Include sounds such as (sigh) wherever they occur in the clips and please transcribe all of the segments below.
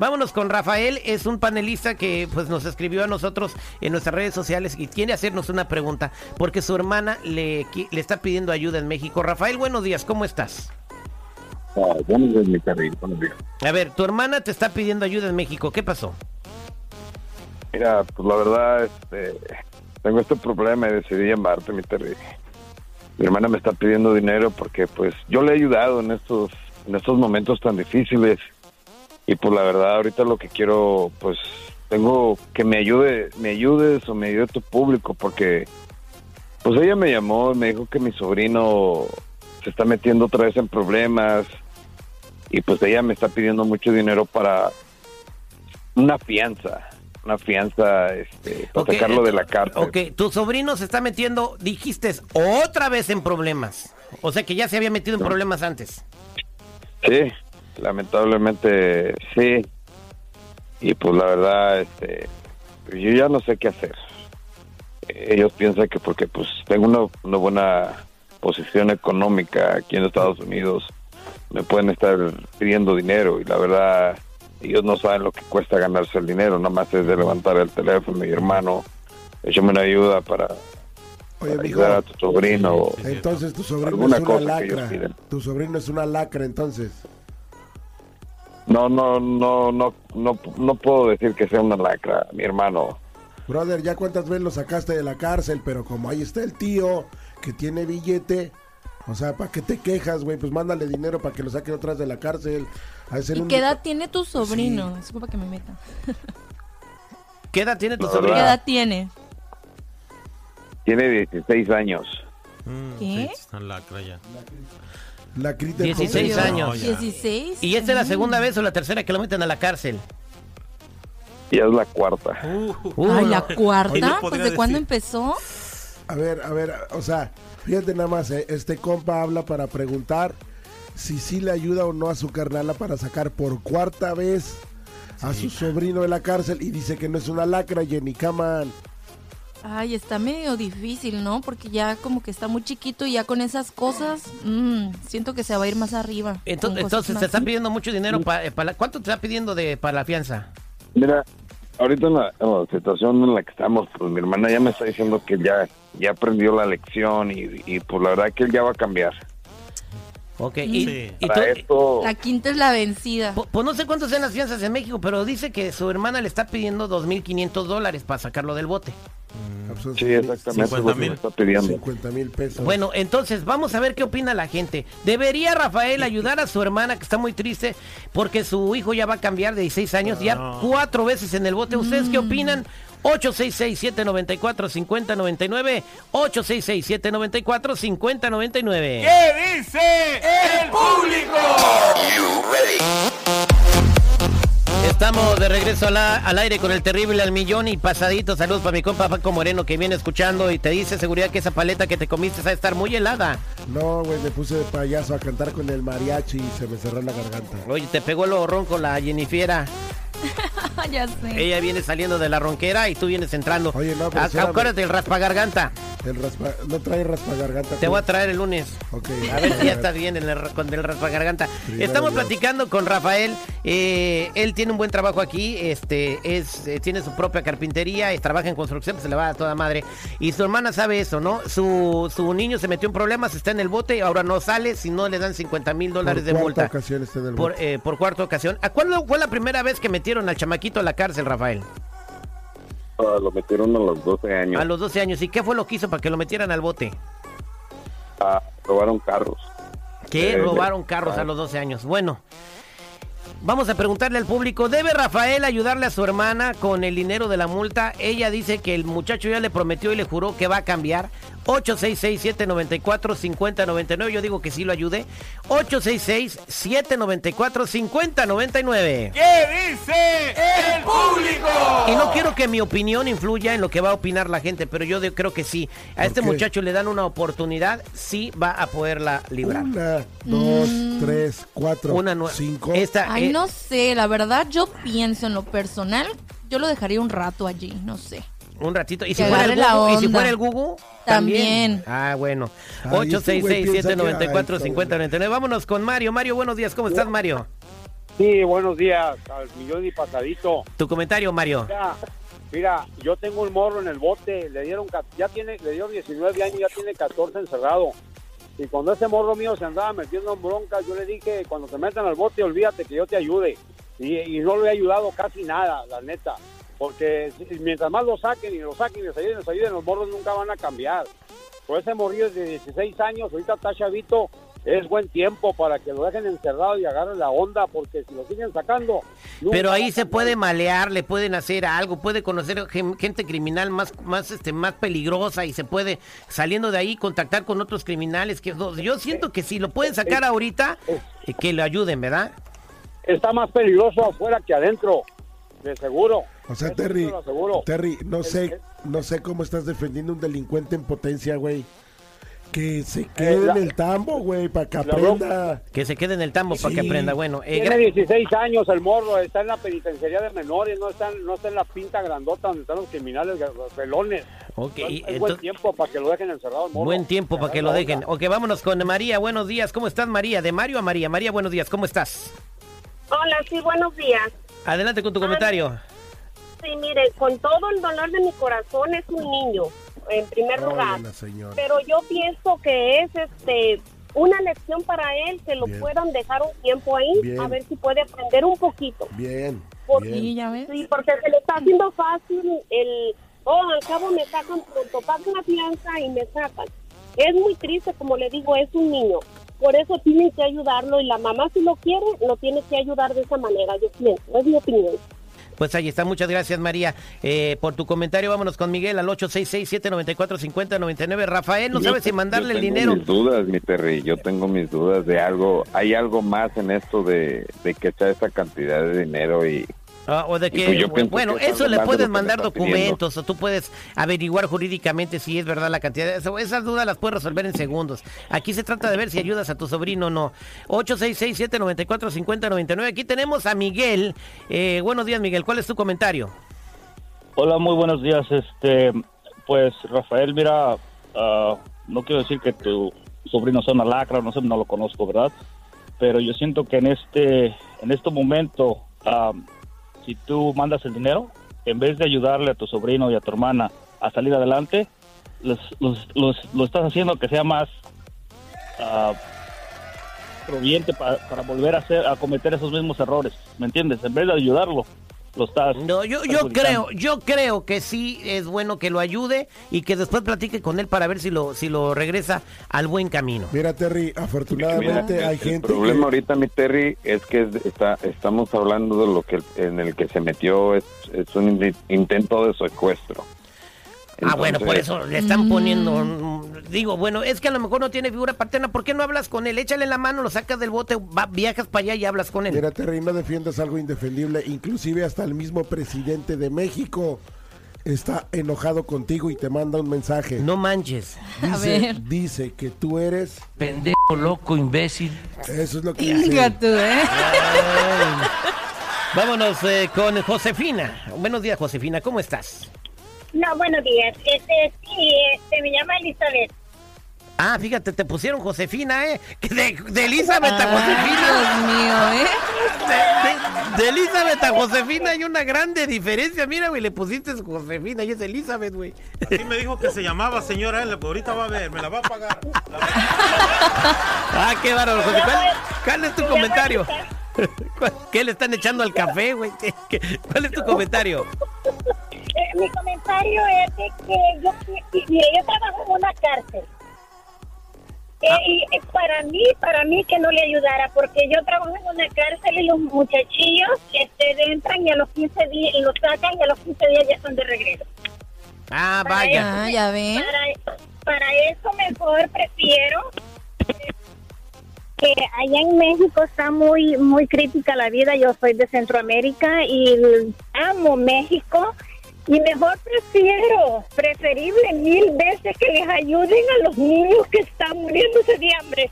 Vámonos con Rafael, es un panelista que pues nos escribió a nosotros en nuestras redes sociales y quiere hacernos una pregunta porque su hermana le, le está pidiendo ayuda en México. Rafael, buenos días, ¿cómo estás? Ah, buenos días, mi Terry, buenos días. A ver, tu hermana te está pidiendo ayuda en México, ¿qué pasó? Mira, pues la verdad, este, tengo este problema y decidí llamarte, mi Terry. Mi hermana me está pidiendo dinero porque pues yo le he ayudado en estos, en estos momentos tan difíciles y pues la verdad ahorita lo que quiero pues tengo que me ayude me ayudes o me ayude tu público porque pues ella me llamó y me dijo que mi sobrino se está metiendo otra vez en problemas y pues ella me está pidiendo mucho dinero para una fianza una fianza este, para sacarlo de la cárcel. Ok, tu sobrino se está metiendo, dijiste, otra vez en problemas. O sea que ya se había metido en problemas antes. Sí, lamentablemente sí. Y pues la verdad, este, yo ya no sé qué hacer. Ellos piensan que porque pues tengo una, una buena posición económica aquí en Estados Unidos, me pueden estar pidiendo dinero y la verdad ellos no saben lo que cuesta ganarse el dinero, nada más es de levantar el teléfono, mi hermano, échame una ayuda para, ayudar a tu sobrino. Entonces tu sobrino es una lacra. Tu sobrino es una lacra entonces. No, no, no, no, no, no puedo decir que sea una lacra, mi hermano. Brother, ya cuántas veces lo sacaste de la cárcel, pero como ahí está el tío que tiene billete, o sea, ¿para qué te quejas, güey? Pues mándale dinero para que lo saquen otra vez de la cárcel. ¿Y (laughs) qué edad tiene tu sobrino? Disculpa que me meta. ¿Qué edad tiene tu sobrino? ¿Qué edad tiene? Tiene 16 años. Mm, ¿Qué? Está lacra ya. La 16 años. 16. ¿Y esta es la segunda vez o la tercera que lo meten a la cárcel? Ya es la cuarta. Uh, Ay, ¿la cuarta? ¿Pues de cuándo empezó? A ver, a ver, o sea, fíjate nada más, ¿eh? este compa habla para preguntar si sí le ayuda o no a su carnala para sacar por cuarta vez a su sobrino de la cárcel y dice que no es una lacra, Jenny Kaman. Ay, está medio difícil, ¿no? Porque ya como que está muy chiquito y ya con esas cosas, mmm, siento que se va a ir más arriba. Entonces, entonces te están pidiendo mucho dinero para, eh, ¿cuánto te está pidiendo de para la fianza? Mira, ahorita en la, situación en la que estamos, pues mi hermana ya me está diciendo que ya ya aprendió la lección y, y pues la verdad que él ya va a cambiar. Ok, y, la quinta es la vencida. Pues, no sé cuántos sean las fianzas en México, pero dice que su hermana le está pidiendo 2.500 dólares para sacarlo del bote. Mm. Sí, exactamente. 50 mil. Está pidiendo. 50 mil pesos. Bueno, entonces vamos a ver qué opina la gente. ¿Debería Rafael ayudar a su hermana que está muy triste porque su hijo ya va a cambiar de 16 años, ya cuatro veces en el bote? ¿Ustedes qué mm. opinan? 866-794-5099. 866-794-5099. ¿Qué dice el público? Estamos de regreso al aire con el terrible al millón y pasadito. Saludos para mi compa Paco Moreno que viene escuchando y te dice seguridad que esa paleta que te comiste va a estar muy helada. No, güey, me puse de payaso a cantar con el mariachi y se me cerró la garganta. Oye, te pegó el horrón con la Jennifiera. (laughs) (laughs) ya sé. Ella viene saliendo de la ronquera y tú vienes entrando. Oye, no, pero Acuérdate, el raspa garganta. El raspa, no trae raspa garganta. Te voy a traer el lunes. Ok. A ver si ya estás (laughs) bien en el, con el raspa garganta. Estamos platicando con Rafael. Eh, él tiene un buen trabajo aquí. Este es eh, tiene su propia carpintería. trabaja en construcción. Pues se le va a toda madre. Y su hermana sabe eso, ¿no? Su, su niño se metió en problemas. Está en el bote. y Ahora no sale si no le dan 50 mil dólares de multa. Ocasión está en el por, eh, por cuarta ocasión. ¿A cuándo fue la primera vez que metieron al chamaquito a la cárcel, Rafael? Ah, lo metieron a los 12 años. A los 12 años. ¿Y qué fue lo que hizo para que lo metieran al bote? Ah, robaron carros. ¿Qué? robaron carros a los 12 años. Bueno, Vamos a preguntarle al público, ¿debe Rafael ayudarle a su hermana con el dinero de la multa? Ella dice que el muchacho ya le prometió y le juró que va a cambiar. 866-794-5099. Yo digo que sí lo ayude. 866-794-5099. ¿Qué dice el público? Y no quiero que mi opinión influya en lo que va a opinar la gente, pero yo creo que sí. A este muchacho le dan una oportunidad, sí va a poderla librar. Una, dos, mm. tres, cuatro, una cinco. Esta, Ay, no sé, la verdad yo pienso en lo personal, yo lo dejaría un rato allí, no sé. Un ratito. ¿Y si, fuera el, Gugu, ¿Y si fuera el Gugu? También. Ah, bueno. 866-794-5099. Vámonos con Mario. Mario, buenos días. ¿Cómo estás, Mario? Sí, buenos días, al millón y pasadito. Tu comentario, Mario. Mira, mira, yo tengo un morro en el bote, le dieron, ya tiene, le dio 19 años, ya tiene 14 encerrado. Y cuando ese morro mío se andaba metiendo en broncas, yo le dije, cuando te metan al bote, olvídate que yo te ayude. Y, y no le he ayudado casi nada, la neta. Porque mientras más lo saquen y lo saquen y les ayuden, les ayuden, los morros nunca van a cambiar. Por ese morrillo es de 16 años, ahorita está chavito, es buen tiempo para que lo dejen encerrado y agarren la onda, porque si lo siguen sacando... Pero ahí se puede malear, le pueden hacer algo, puede conocer gen- gente criminal más, más, este, más peligrosa y se puede, saliendo de ahí, contactar con otros criminales. que Yo siento que si lo pueden sacar ahorita, eh, que lo ayuden, ¿verdad? está más peligroso afuera que adentro, de seguro. O sea, Terry. Terry, no sé, no sé cómo estás defendiendo un delincuente en potencia, güey. Que se quede Eh, la- en el tambo, güey, para que aprenda. Que se quede en el tambo para que aprenda. Bueno, eh, Tiene gra- 16 años el morro, está en la penitenciaría de menores, no está, en- no está en la pinta grandota donde están los criminales, los pelones. ok, es, y es buen tiempo para que lo dejen encerrado el morro. buen tiempo para que lo dejen. Ok, vámonos con María. Buenos días. ¿Cómo estás, María? De Mario a María. María, buenos días. ¿Cómo estás? Hola, sí, buenos días. Adelante con tu comentario. Sí, mire, con todo el dolor de mi corazón es un niño, en primer lugar. Pero yo pienso que es este una lección para él que lo Bien. puedan dejar un tiempo ahí, Bien. a ver si puede aprender un poquito. Bien, Por- bien. Sí, ya ves. Sí, porque se le está haciendo fácil el, oh, al cabo me sacan pronto, pagan la fianza y me sacan. Es muy triste, como le digo, es un niño. Por eso tienen que ayudarlo y la mamá si lo quiere, lo tiene que ayudar de esa manera, yo pienso, es mi opinión. Pues ahí está, muchas gracias María eh, por tu comentario. Vámonos con Miguel al 866-794-5099. Rafael, no Yo- sabe si mandarle yo el tengo dinero. mis dudas, mi Terry. Yo tengo mis dudas de algo. Hay algo más en esto de, de que está esa cantidad de dinero y Ah, o de que, pues bueno, que eso le de puedes mandar documentos o tú puedes averiguar jurídicamente si es verdad la cantidad. Eso- esas dudas las puedes resolver en segundos. Aquí se trata de ver si ayudas a tu sobrino o no. 866-794-5099. Aquí tenemos a Miguel. Eh, buenos días, Miguel. ¿Cuál es tu comentario? Hola, muy buenos días. Este, pues Rafael, mira, ah, no quiero decir que tu sobrino sea una lacra, no sé, no lo conozco, ¿verdad? Pero yo siento que en este, en este momento, ah, si tú mandas el dinero, en vez de ayudarle a tu sobrino y a tu hermana a salir adelante, los, los, lo estás haciendo que sea más ah, proveniente pa- para volver a hacer, a cometer esos mismos errores, ¿me entiendes? En vez de ayudarlo, lo estás. No, yo, yo creo, yo creo que sí es bueno que lo ayude y que después platique con él para ver si lo, si lo regresa al buen camino. Mira, Terry, afortunadamente Mira, hay el gente. problema que- ahorita, mi Terry, es que es- está, estamos hablando de lo que en el que se metió es, es un in- intento de secuestro. Ah, bueno, por Entonces, eso le están poniendo. Digo, bueno, es que a lo mejor no tiene figura paterna. ¿Por qué no hablas con él? Échale la mano, lo sacas del bote, va- viajas para allá y hablas con él. Mira, Terry, no defiendas algo indefendible. Inclusive hasta el mismo presidente de México está enojado contigo y te manda un mensaje. No manches. (laughs) A Dice, ver. dice que tú eres... Pendejo, loco, imbécil. Eso es lo que dice. tú, ¿eh? Vámonos eh, con Josefina. Buenos días, Josefina, ¿cómo estás? No, buenos días. Este, sí, este, me llama Elizabeth. Ah, fíjate, te pusieron Josefina, ¿eh? De, de Elizabeth a Ay, Josefina. Dios mío, ¿eh? De, de- de Elizabeth a Josefina hay una grande diferencia. Mira, güey, le pusiste Josefina y es Elizabeth, güey. Así me dijo que se llamaba señora él, ahorita va a ver, me la va a pagar. Ah, qué bárbaro, José. ¿Cuál, cuál es tu comentario? Elizabeth. (laughs) ¿Cuál- ¿Qué le están echando al café, güey? ¿Qué- qué- ¿Cuál es tu comentario? Mi comentario es de que yo, mire, yo trabajo en una cárcel. Eh, y eh, para mí, para mí que no le ayudara, porque yo trabajo en una cárcel y los muchachillos este, entran y a los 15 días, y los sacan y a los 15 días ya están de regreso. Ah, Para vaya. eso- Ah, ya ven. Para, para eso mejor prefiero que allá en México está muy muy crítica la vida. Yo soy de Centroamérica y amo México y mejor prefiero, preferible mil veces que les ayuden a los niños que están muriéndose de hambre.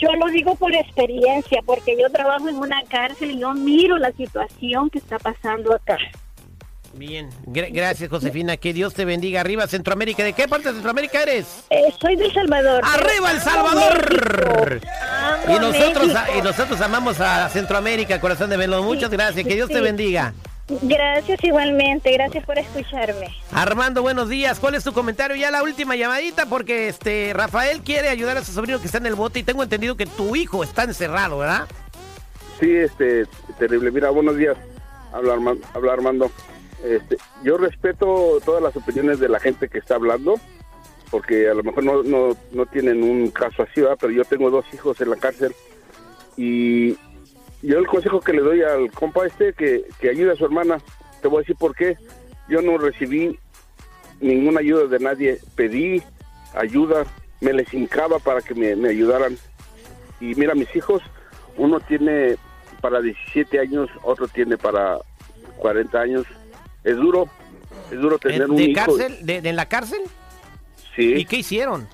Yo lo digo por experiencia, porque yo trabajo en una cárcel y yo miro la situación que está pasando acá. Bien. Gra- gracias, Josefina. Que Dios te bendiga. Arriba, Centroamérica. ¿De qué parte de Centroamérica eres? Eh, soy de El Salvador. ¡Arriba, El Salvador! Y nosotros, y nosotros amamos a Centroamérica, corazón de melón. Muchas gracias, que Dios te bendiga. Gracias igualmente, gracias por escucharme. Armando, buenos días. ¿Cuál es tu comentario? Ya la última llamadita porque este Rafael quiere ayudar a su sobrino que está en el bote y tengo entendido que tu hijo está encerrado, ¿verdad? Sí, este, terrible. Mira, buenos días. Habla, Arma- habla Armando. Este, yo respeto todas las opiniones de la gente que está hablando, porque a lo mejor no, no, no tienen un caso así, ¿verdad? pero yo tengo dos hijos en la cárcel y yo el consejo que le doy al compa este que, que ayude a su hermana, te voy a decir por qué. Yo no recibí ninguna ayuda de nadie, pedí ayuda, me les hincaba para que me, me ayudaran. Y mira, mis hijos, uno tiene para 17 años, otro tiene para 40 años. Es duro, es duro tener ¿En- un ¿De hijo. cárcel? ¿De, la cárcel? Sí. ¿Y qué hicieron?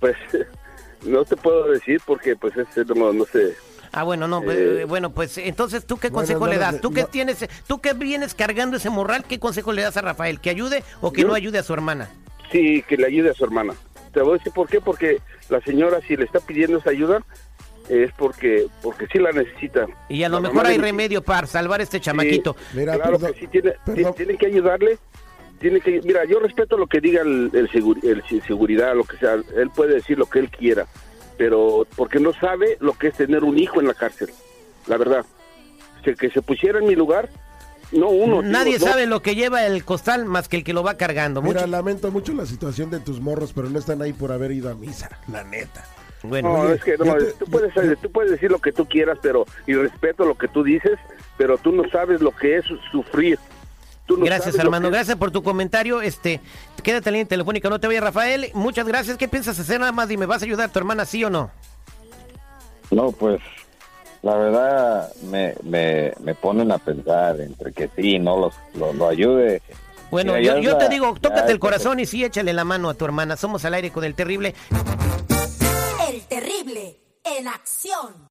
Pues (laughs) no te puedo decir porque pues ese no, no sé. Ah, bueno, no, pues, Eh, bueno, pues entonces tú qué bueno, consejo no le das? ¿Tú que no. tienes, tú que vienes cargando ese morral, qué consejo le das a Rafael? ¿Que ayude o que Yo- no ayude a su hermana? Sí, que le ayude a su hermana. Te voy a decir por qué, porque la señora si le está pidiendo esa ayuda es porque porque sí la necesita. Y a lo La mejor hay de- remedio para salvar a este chamaquito. claro que sí tiene, ti- tienen que ayudarle. Tiene que, mira, yo respeto lo que diga el, el, seguri- el si- seguridad, lo que sea. Él puede decir lo que él quiera, pero porque no sabe lo que es tener un hijo en la cárcel. La verdad, que, que se pusiera en mi lugar, no uno. Nadie sabe lo que lleva el costal más que el que lo va cargando. Mira, Mucho- lamento mucho la situación de tus morros, pero no están ahí por haber ido a misa, la neta. Bueno, No, Oye, es que no, yo te- tú, puedes, tú puedes decir lo que tú quieras, pero y respeto lo que tú dices, pero tú no sabes lo que es sufrir. Tú no Gracias, Armando. que Gracias por tu comentario. Este, quédate en línea telefónica, no te vayas, Rafael. Muchas gracias. ¿Qué piensas hacer? Nada más dime, ¿vas a ayudar a tu hermana, sí o no? No, pues la verdad me, me, me ponen a pensar entre que sí, no los, lo, lo ayude. Bueno, yo, te digo, tócate el corazón y sí, échale la mano a tu hermana. Somos al aire con el terrible. El terrible en acción.